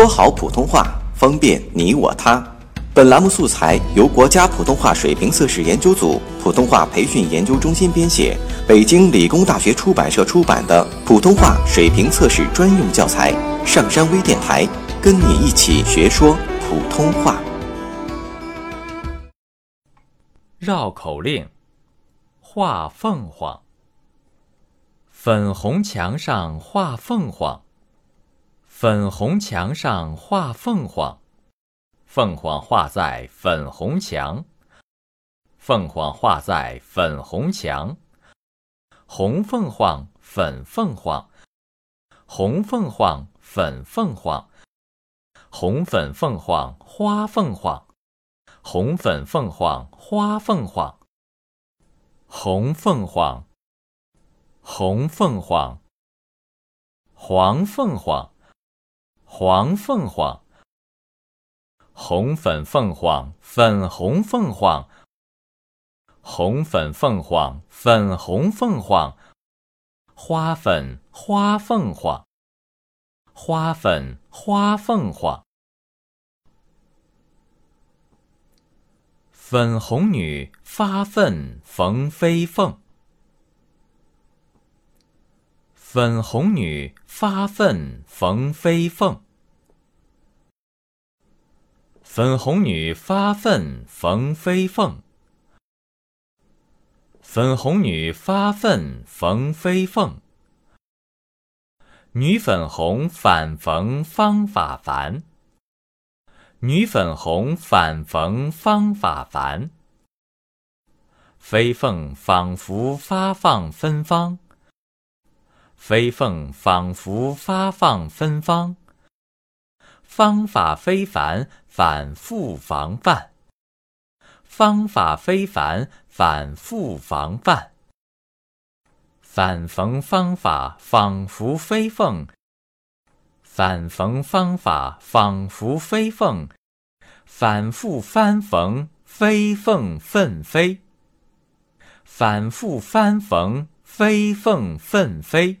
说好普通话，方便你我他。本栏目素材由国家普通话水平测试研究组普通话培训研究中心编写，北京理工大学出版社出版的普通话水平测试专用教材。上山微电台，跟你一起学说普通话。绕口令：画凤凰。粉红墙上画凤凰，粉红墙上画凤凰，凤凰画在粉红墙，凤凰画在粉红墙，红凤凰，粉凤凰，红凤凰，粉凤凰，红粉凤凰花凤凰，红粉凤凰花凤凰，红凤凰。红凤凰，黄凤凰，黄凤凰，红粉凤凰，粉红凤凰，红粉凤凰，粉红凤凰，花粉花凤凰，花粉花凤凰，粉红女发奋逢飞凤。粉红女发奋逢飞凤，粉红女发愤缝飞凤，粉红女发愤缝飞凤，女粉红反缝方法繁，女粉红反缝方法繁，飞凤仿佛发放芬芳。飞凤仿佛发放芬芳，方法非凡，反复防范。方法非凡，反复防范。反缝方法仿佛飞凤，反缝方法仿佛飞凤，反复翻缝飞凤奋飞，反复翻缝飞凤奋飞。